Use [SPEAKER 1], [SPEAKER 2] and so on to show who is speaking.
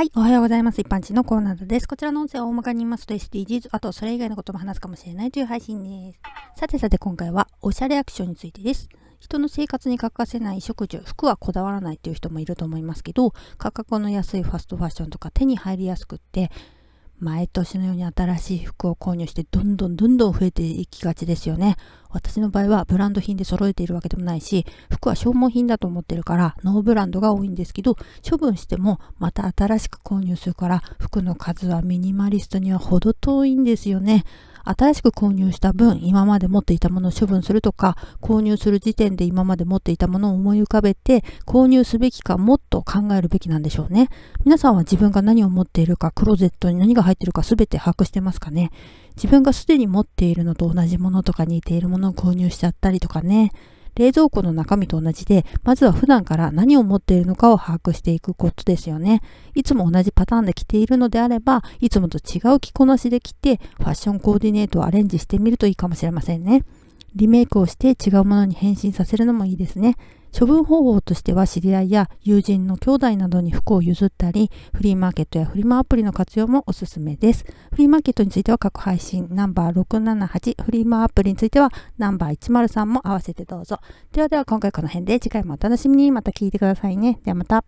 [SPEAKER 1] はい、おはようございます。一般人のコーナーです。こちらの音声を大まかに言いますと SDGs、あとそれ以外のことも話すかもしれないという配信です。さてさて今回はおしゃれアクションについてです。人の生活に欠かせない食事、服はこだわらないという人もいると思いますけど、価格の安いファストファッションとか手に入りやすくって、毎年のように新しい服を購入してどんどんどんどん増えていきがちですよね。私の場合はブランド品で揃えているわけでもないし、服は消耗品だと思ってるからノーブランドが多いんですけど、処分してもまた新しく購入するから服の数はミニマリストには程遠いんですよね。新しく購入した分、今まで持っていたものを処分するとか、購入する時点で今まで持っていたものを思い浮かべて、購入すべきかもっと考えるべきなんでしょうね。皆さんは自分が何を持っているか、クローゼットに何が入っているか全て把握してますかね。自分がすでに持っているのと同じものとか似ているものを購入しちゃったりとかね。冷蔵庫の中身と同じで、まずは普段から何を持っているのかを把握していくことですよね。いつも同じパターンで着ているのであれば、いつもと違う着こなしで着て、ファッションコーディネートをアレンジしてみるといいかもしれませんね。リメイクをして違うものに変身させるのもいいですね。処分方法としては知り合いや友人の兄弟などに服を譲ったり、フリーマーケットやフリマアプリの活用もおすすめです。フリーマーケットについては各配信ナンバー678、フリーマアプリについてはナンバー103も合わせてどうぞ。ではでは今回この辺で次回もお楽しみにまた聞いてくださいね。ではまた。